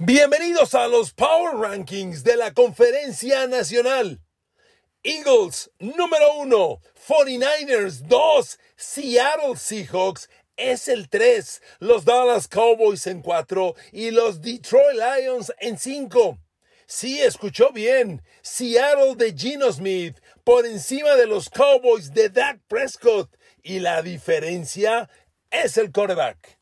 Bienvenidos a los Power Rankings de la Conferencia Nacional. Eagles número 1, 49ers 2, Seattle Seahawks es el 3, los Dallas Cowboys en 4 y los Detroit Lions en 5. Sí, escuchó bien. Seattle de Gino Smith por encima de los Cowboys de Dak Prescott. Y la diferencia es el quarterback.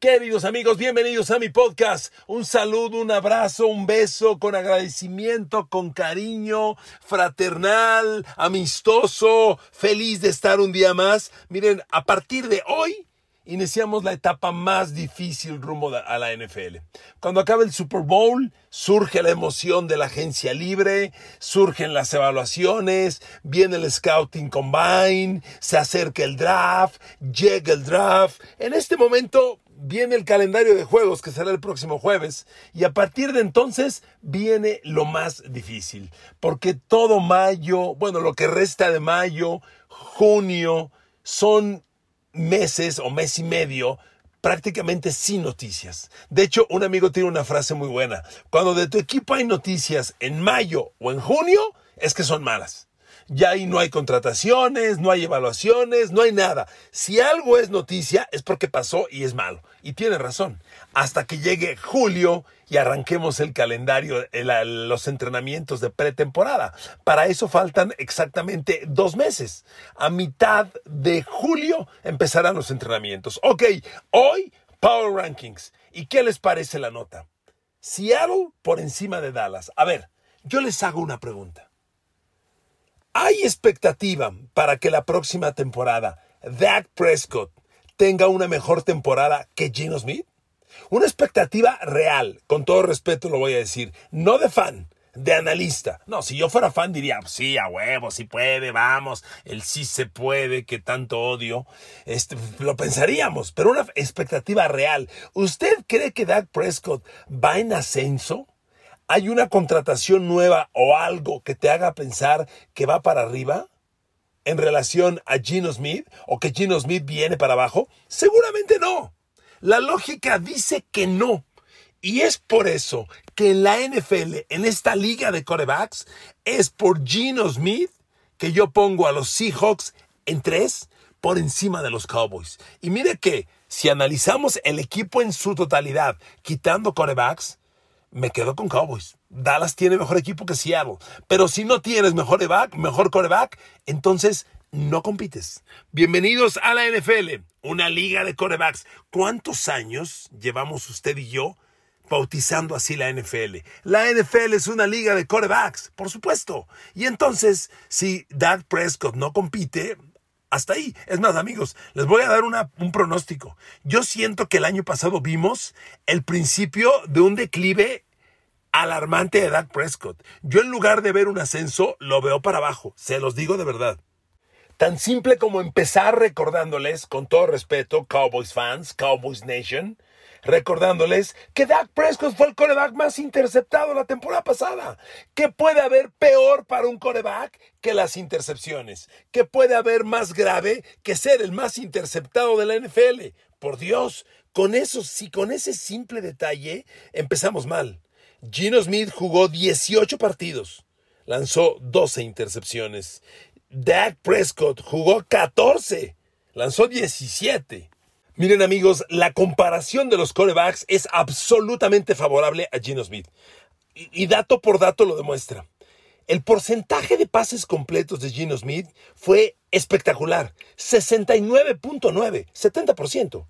Queridos amigos, bienvenidos a mi podcast. Un saludo, un abrazo, un beso con agradecimiento, con cariño, fraternal, amistoso, feliz de estar un día más. Miren, a partir de hoy iniciamos la etapa más difícil rumbo a la NFL. Cuando acabe el Super Bowl, surge la emoción de la agencia libre, surgen las evaluaciones, viene el Scouting Combine, se acerca el draft, llega el draft. En este momento viene el calendario de juegos que será el próximo jueves y a partir de entonces viene lo más difícil, porque todo mayo, bueno, lo que resta de mayo, junio, son meses o mes y medio prácticamente sin noticias. De hecho, un amigo tiene una frase muy buena. Cuando de tu equipo hay noticias en mayo o en junio, es que son malas. Ya ahí no hay contrataciones, no hay evaluaciones, no hay nada. Si algo es noticia es porque pasó y es malo. Y tiene razón. Hasta que llegue julio y arranquemos el calendario, los entrenamientos de pretemporada. Para eso faltan exactamente dos meses. A mitad de julio empezarán los entrenamientos. Ok, hoy Power Rankings. ¿Y qué les parece la nota? Seattle por encima de Dallas. A ver, yo les hago una pregunta. ¿Hay expectativa para que la próxima temporada Dak Prescott tenga una mejor temporada que Gino Smith? Una expectativa real, con todo respeto lo voy a decir, no de fan, de analista. No, si yo fuera fan diría, sí, a huevo, sí puede, vamos, el sí se puede, que tanto odio. Este, lo pensaríamos, pero una expectativa real. ¿Usted cree que Dak Prescott va en ascenso? ¿Hay una contratación nueva o algo que te haga pensar que va para arriba? en relación a Gino Smith o que Gino Smith viene para abajo? Seguramente no. La lógica dice que no. Y es por eso que en la NFL, en esta liga de corebacks, es por Gino Smith que yo pongo a los Seahawks en tres por encima de los Cowboys. Y mire que si analizamos el equipo en su totalidad, quitando corebacks, me quedo con Cowboys. Dallas tiene mejor equipo que Seattle. Pero si no tienes mejor coreback, entonces no compites. Bienvenidos a la NFL, una liga de corebacks. ¿Cuántos años llevamos usted y yo bautizando así la NFL? La NFL es una liga de corebacks, por supuesto. Y entonces, si Dak Prescott no compite, hasta ahí. Es más, amigos, les voy a dar un pronóstico. Yo siento que el año pasado vimos el principio de un declive alarmante de Dak Prescott. Yo en lugar de ver un ascenso, lo veo para abajo. Se los digo de verdad. Tan simple como empezar recordándoles, con todo respeto, Cowboys fans, Cowboys Nation, recordándoles que Dak Prescott fue el coreback más interceptado la temporada pasada. ¿Qué puede haber peor para un coreback que las intercepciones? ¿Qué puede haber más grave que ser el más interceptado de la NFL? Por Dios, con eso, si con ese simple detalle empezamos mal. Gino Smith jugó 18 partidos, lanzó 12 intercepciones. Dak Prescott jugó 14, lanzó 17. Miren amigos, la comparación de los corebacks es absolutamente favorable a Gino Smith. Y, dato por dato lo demuestra. El porcentaje de pases completos de Gino Smith fue espectacular. 69.9, 70%.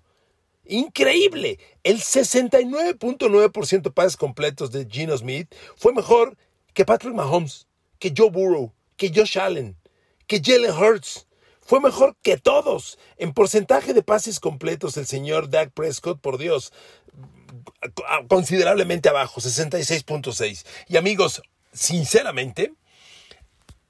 Increíble. El 69.9% de pases completos de Gino Smith fue mejor que Patrick Mahomes, que Joe Burrow, que Josh Allen, que Jalen Hurts. Fue mejor que todos. En porcentaje de pases completos, el señor Dak Prescott, por Dios, considerablemente abajo, 66.6. Y amigos, sinceramente,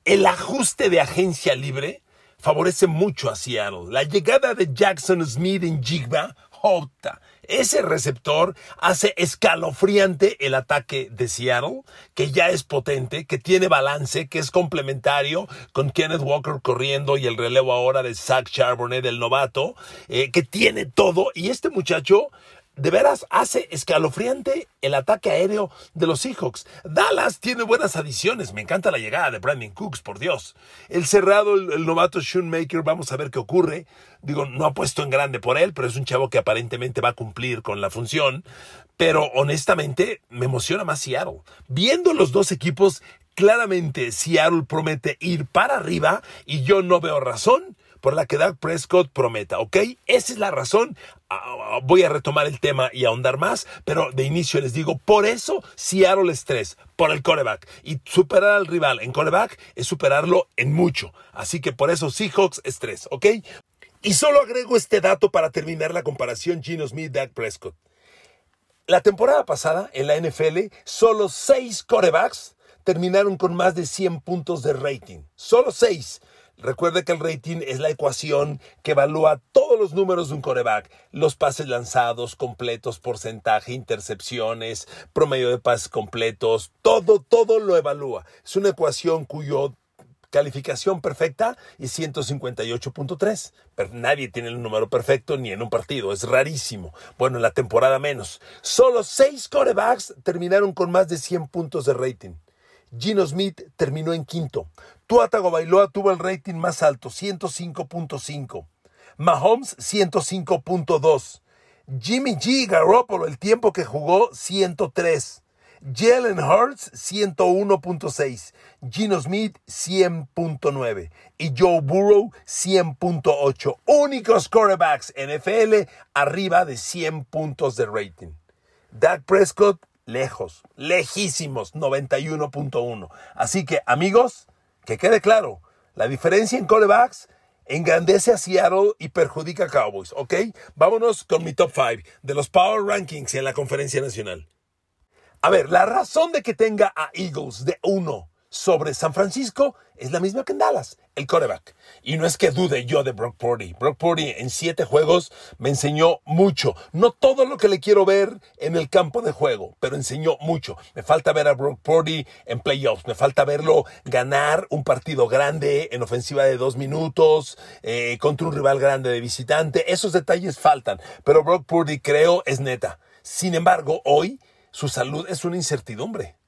el ajuste de agencia libre favorece mucho a Seattle. La llegada de Jackson Smith en Jigba, Jota, ese receptor hace escalofriante el ataque de Seattle, que ya es potente, que tiene balance, que es complementario con Kenneth Walker corriendo y el relevo ahora de Zach Charbonnet, del novato, eh, que tiene todo. Y este muchacho de veras hace escalofriante el ataque aéreo de los Seahawks. Dallas tiene buenas adiciones. Me encanta la llegada de Brandon Cooks, por Dios. El cerrado, el, novato Shoemaker, vamos a ver qué ocurre. Digo, no ha puesto en grande por él, pero es un chavo que aparentemente va a cumplir con la función. Pero honestamente, me emociona más Seattle. Viendo los dos equipos, claramente Seattle promete ir para arriba y yo no veo razón por la que Doug Prescott prometa, ¿ok? Esa es la razón. Ah, ah, voy a retomar el tema y ahondar más, pero de inicio les digo, por eso Seattle es tres, por el coreback. Y superar al rival en coreback es superarlo en mucho. Así que por eso Seahawks es tres, ¿ok? Y solo agrego este dato para terminar la comparación Gino Smith-Doug Prescott. La temporada pasada en la NFL, solo seis corebacks terminaron con más de 100 puntos de rating. Solo seis. Recuerde que el rating es la ecuación que evalúa todos los números de un coreback, los pases lanzados, completos, porcentaje, intercepciones, promedio de pases completos, todo, todo lo evalúa. Es una ecuación cuyo calificación perfecta es 158.3. Pero nadie tiene el número perfecto ni en un partido, es rarísimo. Bueno, en la temporada menos. Solo seis corebacks terminaron con más de 100 puntos de rating. Gino Smith terminó en quinto. Tua Tagovailoa tuvo el rating más alto, 105.5. Mahomes, 105.2. Jimmy G. Garoppolo, el tiempo que jugó, 103. Jalen Hurts, 101.6. Gino Smith, 100.9. Y Joe Burrow, 100.8. Únicos quarterbacks NFL arriba de 100 puntos de rating. Dak Prescott, lejos, lejísimos, 91.1. Así que, amigos, que quede claro, la diferencia en corebacks engrandece a Seattle y perjudica a Cowboys, ¿ok? Vámonos con mi top 5 de los Power Rankings en la conferencia nacional. A ver, la razón de que tenga a Eagles de 1 sobre San Francisco es la misma que en Dallas, el coreback. Y no es que dude yo de Brock Purdy. Brock Purdy en siete juegos me enseñó mucho. No todo lo que le quiero ver en el campo de juego, pero enseñó mucho. Me falta ver a Brock Purdy en playoffs. Me falta verlo ganar un partido grande en ofensiva de dos minutos eh, contra un rival grande de visitante. Esos detalles faltan. Pero Brock Purdy creo es neta. Sin embargo, hoy su salud es una incertidumbre.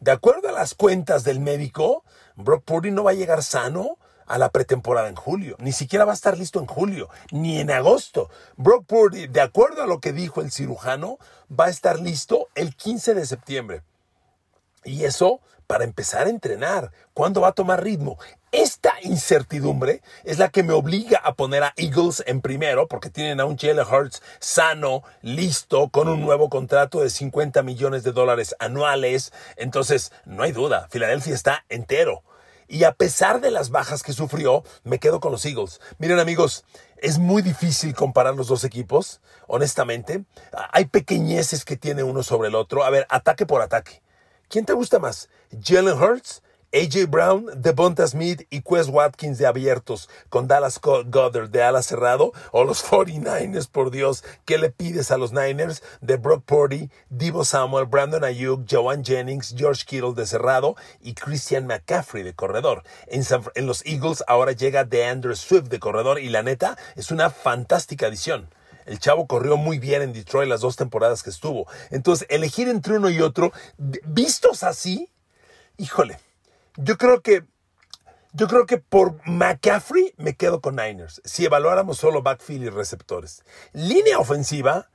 De acuerdo a las cuentas del médico, Brock Purdy no va a llegar sano a la pretemporada en julio. Ni siquiera va a estar listo en julio, ni en agosto. Brock Purdy, de acuerdo a lo que dijo el cirujano, va a estar listo el 15 de septiembre. Y eso para empezar a entrenar. ¿Cuándo va a tomar ritmo? Esta incertidumbre es la que me obliga a poner a Eagles en primero porque tienen a un Jalen Hurts sano, listo, con un nuevo contrato de 50 millones de dólares anuales. Entonces, no hay duda, Filadelfia está entero. Y a pesar de las bajas que sufrió, me quedo con los Eagles. Miren amigos, es muy difícil comparar los dos equipos, honestamente. Hay pequeñeces que tiene uno sobre el otro. A ver, ataque por ataque. ¿Quién te gusta más? ¿Jalen Hurts? AJ Brown, Devonta Smith y Quest Watkins de abiertos con Dallas Goddard de ala cerrado o los 49ers, por Dios, ¿qué le pides a los Niners? De Brock Purdy, Divo Samuel, Brandon Ayuk, Joan Jennings, George Kittle de cerrado y Christian McCaffrey de corredor. En, en los Eagles ahora llega DeAndre Swift de corredor y la neta es una fantástica adición. El chavo corrió muy bien en Detroit las dos temporadas que estuvo. Entonces, elegir entre uno y otro, vistos así, híjole, yo creo que yo creo que por McCaffrey me quedo con Niners. Si evaluáramos solo backfield y receptores. Línea ofensiva,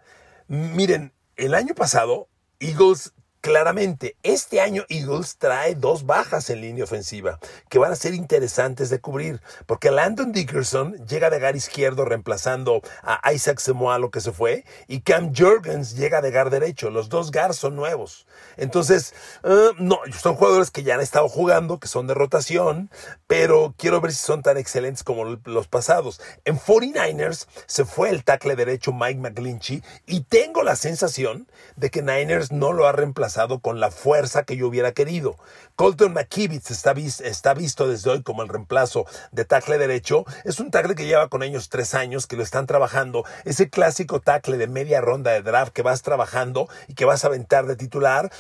miren, el año pasado Eagles Claramente, este año Eagles trae dos bajas en línea ofensiva que van a ser interesantes de cubrir, porque Landon Dickerson llega de gar izquierdo reemplazando a Isaac lo que se fue, y Cam Jurgens llega de gar derecho. Los dos gar son nuevos. Entonces, eh, no, son jugadores que ya han estado jugando, que son de rotación, pero quiero ver si son tan excelentes como los pasados. En 49ers se fue el tackle derecho Mike McGlinchey y tengo la sensación de que Niners no lo ha reemplazado con la fuerza que yo hubiera querido. Colton McKivitz está, está visto desde hoy como el reemplazo de tackle derecho. Es un tackle que lleva con ellos tres años, que lo están trabajando. Ese clásico tackle de media ronda de draft que vas trabajando y que vas a aventar de titular.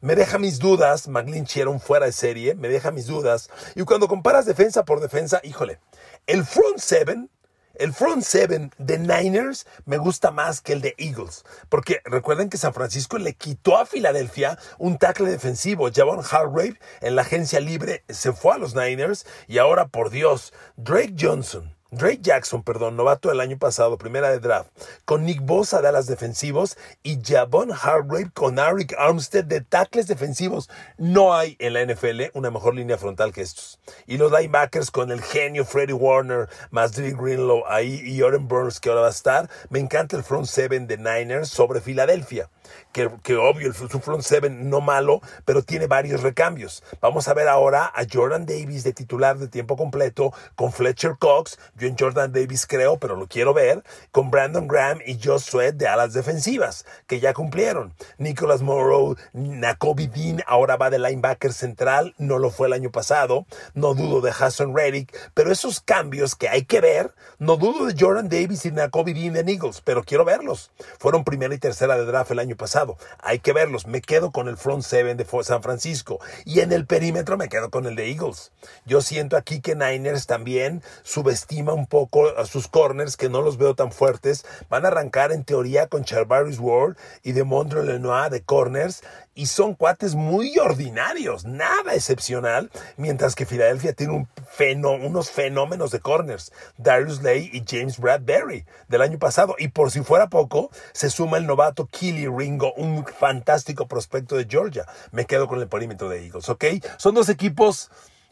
me deja mis dudas. McGlinchey era un fuera de serie. Me deja mis dudas. Y cuando comparas defensa por defensa, híjole, el front seven El front seven de Niners me gusta más que el de Eagles, porque recuerden que San Francisco le quitó a Filadelfia un tackle defensivo. Javon Hargrave en la agencia libre se fue a los Niners y ahora, por Dios, Drake Johnson Drake Jackson, perdón, novato del año pasado, primera de draft, con Nick Bosa de alas defensivos y Javon Hargrave con Eric Armstead de tackles defensivos. No hay en la NFL una mejor línea frontal que estos. Y los linebackers con el genio Freddie Warner, más Dre Greenlow ahí y Oren Burns que ahora va a estar. Me encanta el front seven de Niners sobre Filadelfia que, obvio, su front seven no malo, pero tiene varios recambios. Vamos a ver ahora a Jordan Davis de titular de tiempo completo con Fletcher Cox. Yo en Jordan Davis creo, pero lo quiero ver. Con Brandon Graham y Josh Sweat de alas defensivas, que ya cumplieron. Nicholas Morrow, Nakobe Dean ahora va de linebacker central, no lo fue el año pasado. No dudo de Hassan Reddick, pero esos cambios que hay que ver, no dudo de Jordan Davis y Nakobe Dean de Eagles, pero quiero verlos. Fueron primera y tercera de draft el año pasado. Hay que verlos. Me quedo con el front seven de San Francisco. Y en el perímetro me quedo con el de Eagles. Yo siento aquí que Niners también subestima un poco a sus corners, que no los veo tan fuertes. Van a arrancar en teoría con Charvarius Ward y de Mondre Lenoir de corners y son cuates muy ordinarios, nada excepcional, mientras que Filadelfia tiene un unos fenómenos de corners, Darius Lay y James Bradbury del año pasado. Y por si fuera poco, se suma el novato Killy Un fantástico prospecto de Georgia. Me quedo con el perímetro de Eagles, ¿ok? Son dos equipos,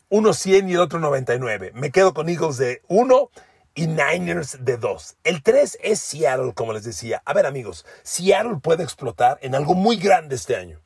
uno 100 y el otro 99. Me quedo con Eagles de 1 y Niners de 2. El 3 es Seattle, como les decía. A ver amigos, Seattle puede explotar en algo muy grande este año.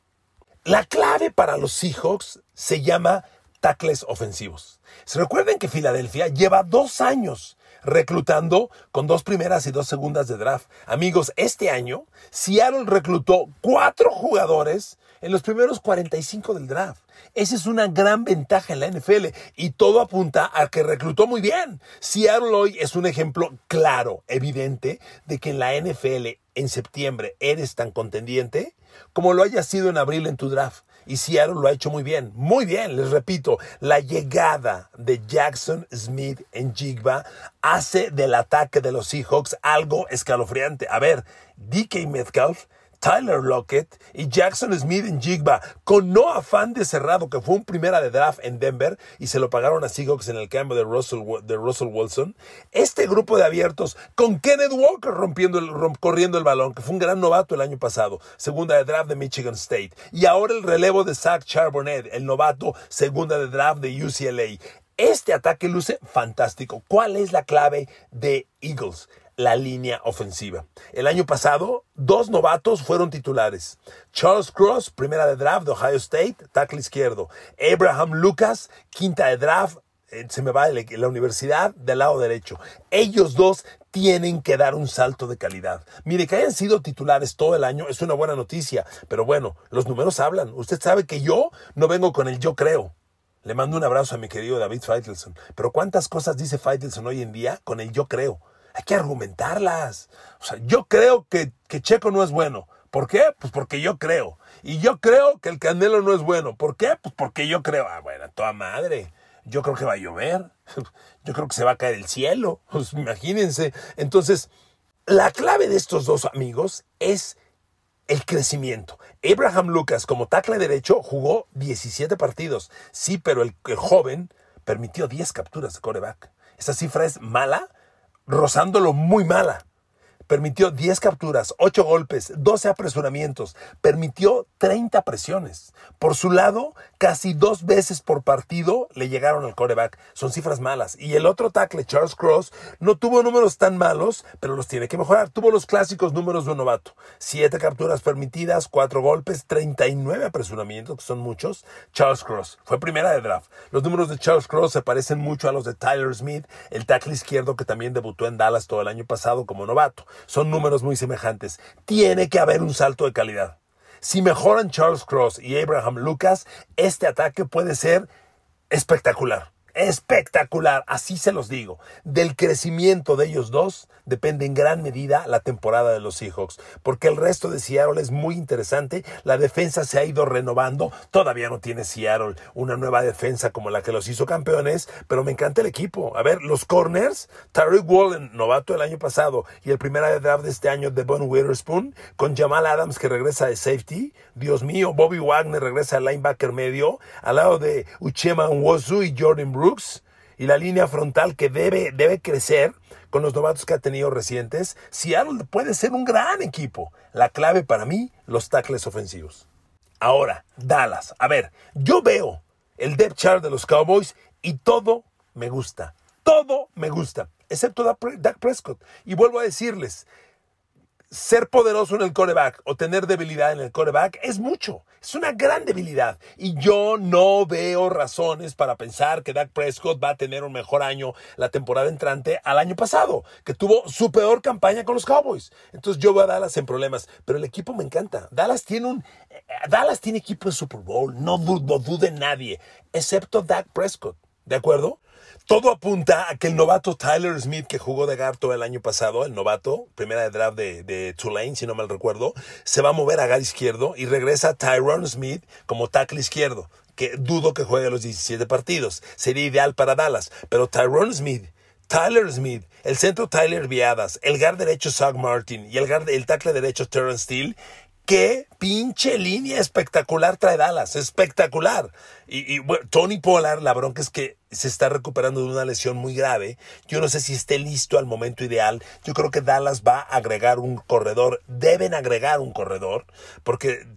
La clave para los Seahawks se llama tackles ofensivos. Se recuerden que Filadelfia lleva dos años reclutando con dos primeras y dos segundas de draft. Amigos, este año Seattle reclutó cuatro jugadores en los primeros 45 del draft. Esa es una gran ventaja en la NFL y todo apunta a que reclutó muy bien. Seattle hoy es un ejemplo claro, evidente, de que en la NFL en septiembre eres tan contendiente como lo haya sido en abril en tu draft. Y Seattle lo ha hecho muy bien, muy bien, les repito, la llegada de Jackson Smith en Jigba hace del ataque de los Seahawks algo escalofriante. A ver, DK Metcalf Tyler Lockett y Jackson Smith en Jigba, con no afán de cerrado, que fue un primera de draft en Denver y se lo pagaron a Seahawks en el cambio de Russell, de Russell Wilson. Este grupo de abiertos, con Kenneth Walker rompiendo el, corriendo el balón, que fue un gran novato el año pasado, segunda de draft de Michigan State. Y ahora el relevo de Zach Charbonnet, el novato segunda de draft de UCLA. Este ataque luce fantástico. ¿Cuál es la clave de Eagles? La línea ofensiva. El año pasado, dos novatos fueron titulares. Charles Cross, primera de draft de Ohio State, tackle izquierdo. Abraham Lucas, quinta de draft, eh, se me va la universidad del lado derecho. Ellos dos tienen que dar un salto de calidad. Mire, que hayan sido titulares todo el año es una buena noticia, pero bueno, los números hablan. Usted sabe que yo no vengo con el yo creo. Le mando un abrazo a mi querido David Feitelson. Pero ¿cuántas cosas dice Feitelson hoy en día con el yo creo? Hay que argumentarlas. O sea, yo creo que, que Checo no es bueno. ¿Por qué? Pues porque yo creo. Y yo creo que el Canelo no es bueno. ¿Por qué? Pues porque yo creo. Ah, bueno, toda madre. Yo creo que va a llover. Yo creo que se va a caer el cielo. Pues imagínense. Entonces, la clave de estos dos amigos es el crecimiento. Abraham Lucas, como tackle derecho, jugó 17 partidos. Sí, pero el, el joven permitió 10 capturas de coreback. Esa cifra es mala, rozándolo muy mala. Permitió 10 capturas, 8 golpes, 12 apresuramientos, permitió 30 presiones. Por su lado, casi dos veces por partido le llegaron al coreback. Son cifras malas. Y el otro tackle, Charles Cross, no tuvo números tan malos, pero los tiene que mejorar. Tuvo los clásicos números de un novato. 7 capturas permitidas, 4 golpes, 39 apresuramientos, que son muchos. Charles Cross fue primera de draft. Los números de Charles Cross se parecen mucho a los de Tyler Smith, el tackle izquierdo que también debutó en Dallas todo el año pasado como novato. Son números muy semejantes. Tiene que haber un salto de calidad. Si mejoran Charles Cross y Abraham Lucas, este ataque puede ser espectacular. Espectacular, así se los digo. Del crecimiento de ellos dos depende en gran medida la temporada de los Seahawks, porque el resto de Seattle es muy interesante. La defensa se ha ido renovando. Todavía no tiene Seattle una nueva defensa como la que los hizo campeones, pero me encanta el equipo. A ver, los corners, Tariq Wallen, novato el año pasado, y el primer draft de este año de Von Witherspoon, con Jamal Adams que regresa de safety. Dios mío, Bobby Wagner regresa al linebacker medio, al lado de Uchema Nwosu y Jordan Brooks y la línea frontal que debe, debe crecer con los novatos que ha tenido recientes, Seattle puede ser un gran equipo. La clave para mí, los tackles ofensivos. Ahora, Dallas. A ver, yo veo el depth chart de los Cowboys y todo me gusta. Todo me gusta, excepto Dak Prescott. Y vuelvo a decirles, ser poderoso en el coreback o tener debilidad en el coreback es mucho. Es una gran debilidad. Y yo no veo razones para pensar que Dak Prescott va a tener un mejor año la temporada entrante al año pasado, que tuvo su peor campaña con los Cowboys. Entonces yo veo a Dallas en problemas, pero el equipo me encanta. Dallas tiene un eh, Dallas tiene equipo de Super Bowl, no, no dude nadie, excepto Dak Prescott. ¿De acuerdo? Todo apunta a que el novato Tyler Smith, que jugó de Garto el año pasado, el novato, primera de draft de, Tulane, si no mal recuerdo, se va a mover a gar izquierdo y regresa Tyrone Smith como tackle izquierdo, que dudo que juegue los 17 partidos. Sería ideal para Dallas, pero Tyrone Smith Tyler Smith, el centro Tyler Viadas, el guard derecho Zach Martin y el, guard, el tackle derecho Terrence Steele qué pinche línea espectacular trae Dallas, espectacular. Y, Tony Pollard, la bronca es que se está recuperando de una lesión muy grave. Yo no sé si esté listo al momento ideal. Yo creo que Dallas va a agregar un corredor, deben agregar un corredor, porque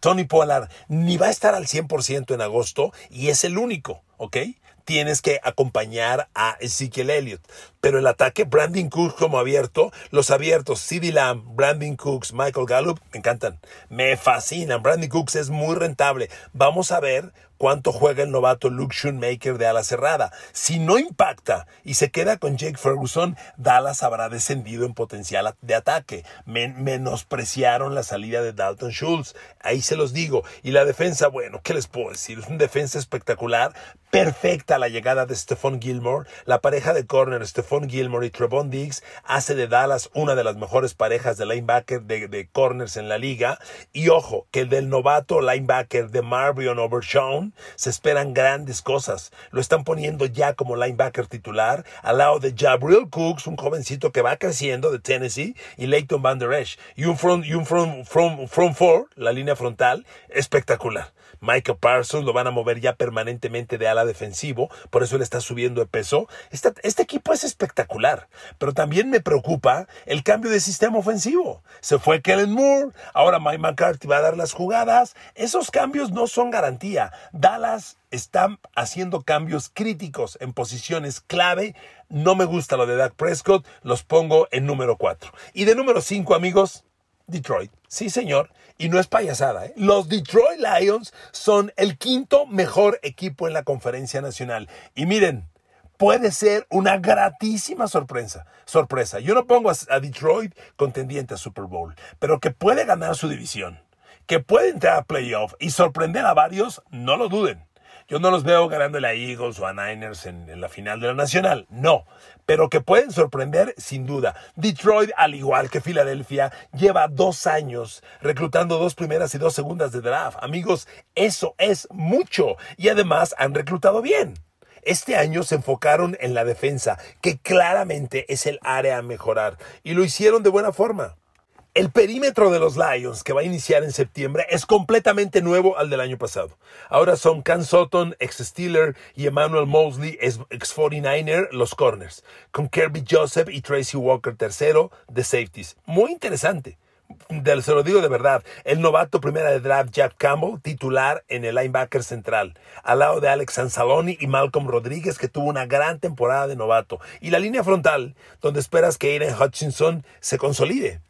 Tony Pollard ni va a estar al 100% en agosto y es el único, ¿ok? tienes que acompañar a Ezekiel Elliott. Pero el ataque, Brandon Cooks como abierto, los abiertos, CeeDee Lamb, Brandon Cooks, Michael Gallup, me encantan. Me fascinan. Brandon Cooks es muy rentable. Vamos a ver cuánto juega el novato Luke Schoonmaker de ala cerrada. Si no impacta y se queda con Jake Ferguson, Dallas habrá descendido en potencial de ataque. menospreciaron la salida de Dalton Schultz. Ahí se los digo. Y la defensa, bueno, ¿qué les puedo decir? Es una defensa espectacular. Perfecta la llegada de Stephon Gilmore. La pareja de corner Stephon Gilmore y Trevon Diggs hace de Dallas una de las mejores parejas de linebacker de, corners en la liga. Y ojo, que el del novato linebacker de Marvion Overshawn se esperan grandes cosas. Lo están poniendo ya como linebacker titular al lado de Jabril Cooks, un jovencito que va creciendo de Tennessee, y Leighton Van Der Esch. Y un front, y un front, front, front four, la línea frontal, espectacular. Michael Parsons lo van a mover ya permanentemente de ala defensivo, por eso él está subiendo de peso. Este, este, equipo es espectacular, pero también me preocupa el cambio de sistema ofensivo. Se fue Kellen Moore, ahora Mike McCarthy va a dar las jugadas. Esos cambios no son garantía. Dallas está haciendo cambios críticos en posiciones clave. No me gusta lo de Dak Prescott, los pongo en número 4. Y de número 5, amigos, Detroit. Sí, señor. Y no es payasada. ¿eh? Los Detroit Lions son el quinto mejor equipo en la conferencia nacional. Y miren, puede ser una gratísima sorpresa. Sorpresa. Yo no pongo a, Detroit contendiente a Super Bowl, pero que puede ganar su división, que puede entrar a playoff y sorprender a varios, no lo duden. Yo no los veo ganándole a Eagles o a Niners en, la final de la Nacional, no, pero que pueden sorprender sin duda. Detroit, al igual que Filadelfia, lleva dos años reclutando dos primeras y dos segundas de draft. Amigos, eso es mucho y además han reclutado bien. Este año se enfocaron en la defensa, que claramente es el área a mejorar, y lo hicieron de buena forma. El perímetro de los Lions, que va a iniciar en septiembre, es completamente nuevo al del año pasado. Ahora son Can Sutton, ex-Steeler, y Emmanuel Mosley, ex-49er, los corners, con Kirby Joseph y Tracy Walker tercero de safeties. Muy interesante. se lo digo de verdad, el novato primera de draft Jack Campbell, titular en el linebacker central, al lado de Alex Anzaloni y Malcolm Rodríguez, que tuvo una gran temporada de novato, y la línea frontal, donde esperas que Aiden Hutchinson se consolide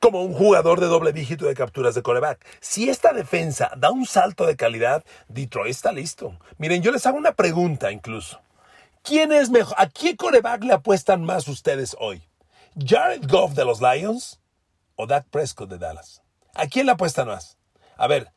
como un jugador de doble dígito de capturas de coreback. Si esta defensa da un salto de calidad, Detroit está listo. Miren, yo les hago una pregunta incluso. ¿Quién es mejor? ¿A qué coreback le apuestan más ustedes hoy? ¿Jared Goff de los Lions o Dak Prescott de Dallas? ¿A quién le apuestan más? A ver,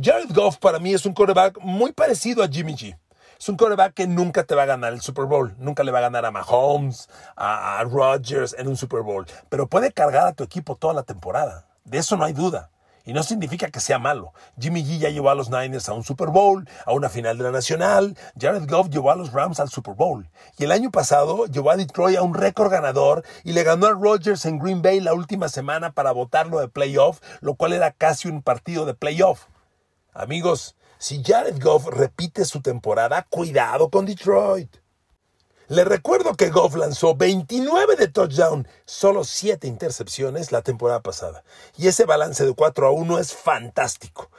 Jared Goff para mí es un coreback muy parecido a Jimmy G. Es un quarterback que nunca te va a ganar el Super Bowl. Nunca le va a ganar a Mahomes, a, a Rodgers en un Super Bowl. Pero puede cargar a tu equipo toda la temporada. De eso no hay duda. Y no significa que sea malo. Jimmy G ya llevó a los Niners a un Super Bowl, a una final de la Nacional. Jared Goff llevó a los Rams al Super Bowl. Y el año pasado llevó a Detroit a un récord ganador y le ganó a Rodgers en Green Bay la última semana para votarlo de playoff, lo cual era casi un partido de playoff. Amigos, si Jared Goff repite su temporada, cuidado con Detroit. Le recuerdo que Goff lanzó 29 de touchdown, solo 7 intercepciones la temporada pasada. Y ese balance de 4 a 1 es fantástico.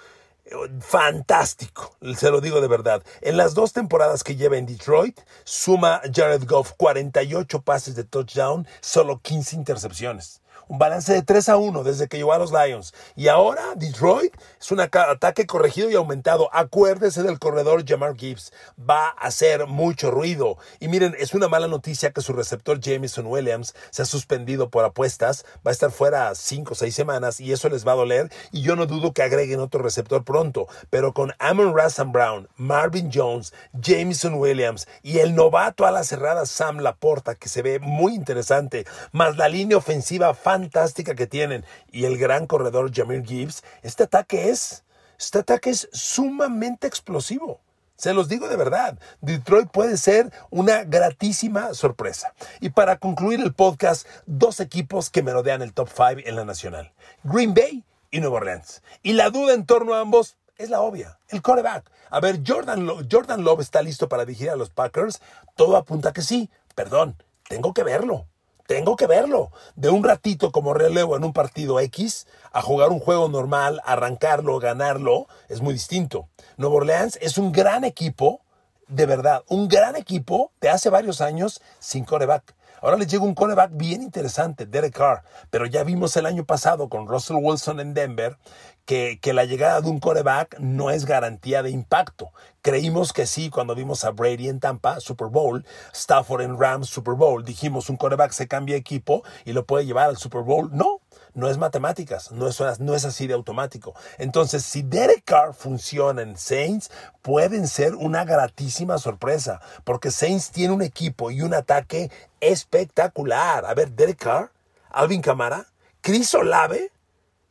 Fantástico, se lo digo de verdad. En las dos temporadas que lleva en Detroit, suma Jared Goff 48 pases de touchdown, solo 15 intercepciones un balance de 3 a 1 desde que llegó a los Lions. Y ahora Detroit es un ataque corregido y aumentado. Acuérdese del corredor Jamar Gibbs. Va a hacer mucho ruido. Y miren, es una mala noticia que su receptor Jameson Williams se ha suspendido por apuestas. Va a estar fuera 5 o 6 semanas y eso les va a doler. Y yo no dudo que agreguen otro receptor pronto. Pero con Amon Rassan Brown, Marvin Jones, Jameson Williams y el novato a la cerrada Sam Laporta, que se ve muy interesante, más la línea ofensiva fantástica que tienen y el gran corredor Jamir Gibbs, este ataque es, este ataque es sumamente explosivo. Se los digo de verdad, Detroit puede ser una gratísima sorpresa. Y para concluir el podcast, dos equipos que merodean el top 5 en la nacional, Green Bay y Nueva Orleans. Y la duda en torno a ambos es la obvia, el quarterback. A ver, Jordan, Jordan Love está listo para dirigir a los Packers. Todo apunta que sí. Perdón, tengo que verlo. Tengo que verlo. De un ratito como relevo en un partido X a jugar un juego normal, arrancarlo, ganarlo, es muy distinto. Nuevo Orleans es un gran equipo, de verdad, un gran equipo de hace varios años sin coreback. Ahora les llega un coreback bien interesante, Derek Carr, pero ya vimos el año pasado con Russell Wilson en Denver que, que, la llegada de un coreback no es garantía de impacto. Creímos que sí cuando vimos a Brady en Tampa, Super Bowl, Stafford en Rams, Super Bowl. Dijimos un coreback se cambia equipo y lo puede llevar al Super Bowl. No, no es matemáticas, no es, no es así de automático. Entonces, si Derek Carr funciona en Saints, pueden ser una gratísima sorpresa, porque Saints tiene un equipo y un ataque espectacular. A ver, Derek Carr, Alvin Kamara, Chris Olave,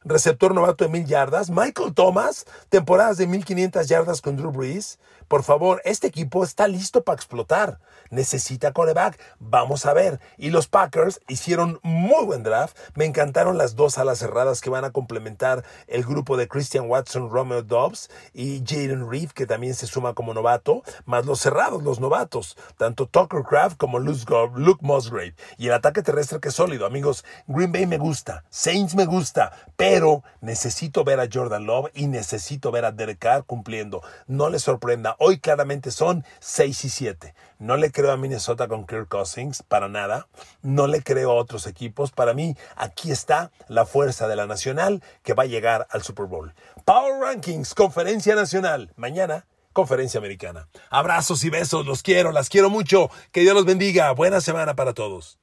receptor novato de mil yardas. Michael Thomas, temporadas de 1500 yardas con Drew Brees. Por favor, este equipo está listo para explotar. Necesita coreback. Vamos a ver. Y los Packers hicieron muy buen draft. Me encantaron las dos alas cerradas que van a complementar el grupo de Christian Watson, Romeo Dobbs y Jaden Reed, que también se suma como novato, más los cerrados, los novatos, tanto Tucker Craft como Luke Musgrave. Y el ataque terrestre que es sólido, amigos. Green Bay me gusta, Saints me gusta, pero necesito ver a Jordan Love y necesito ver a Derek Carr cumpliendo. No le sorprenda Hoy claramente son 6 y 7. No le creo a Minnesota con Kirk Cousins, para nada. No le creo a otros equipos. Para mí, aquí está la fuerza de la Nacional que va a llegar al Super Bowl. Power Rankings, Conferencia Nacional. Mañana, Conferencia Americana. Abrazos y besos, los quiero, las quiero mucho. Que Dios los bendiga. Buena semana para todos.